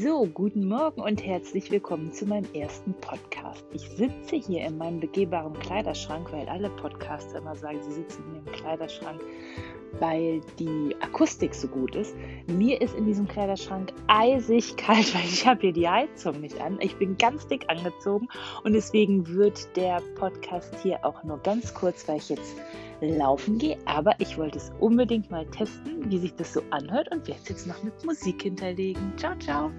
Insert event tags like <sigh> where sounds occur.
So, guten Morgen und herzlich willkommen zu meinem ersten Podcast. Ich sitze hier in meinem begehbaren Kleiderschrank, weil alle Podcaster immer sagen, sie sitzen hier im Kleiderschrank, weil die Akustik so gut ist. Mir ist in diesem Kleiderschrank eisig kalt, <laughs> weil ich habe hier die Heizung nicht an. Ich bin ganz dick angezogen und deswegen wird der Podcast hier auch nur ganz kurz, weil ich jetzt laufen gehe. Aber ich wollte es unbedingt mal testen, wie sich das so anhört und werde es jetzt noch mit Musik hinterlegen. Ciao, ciao.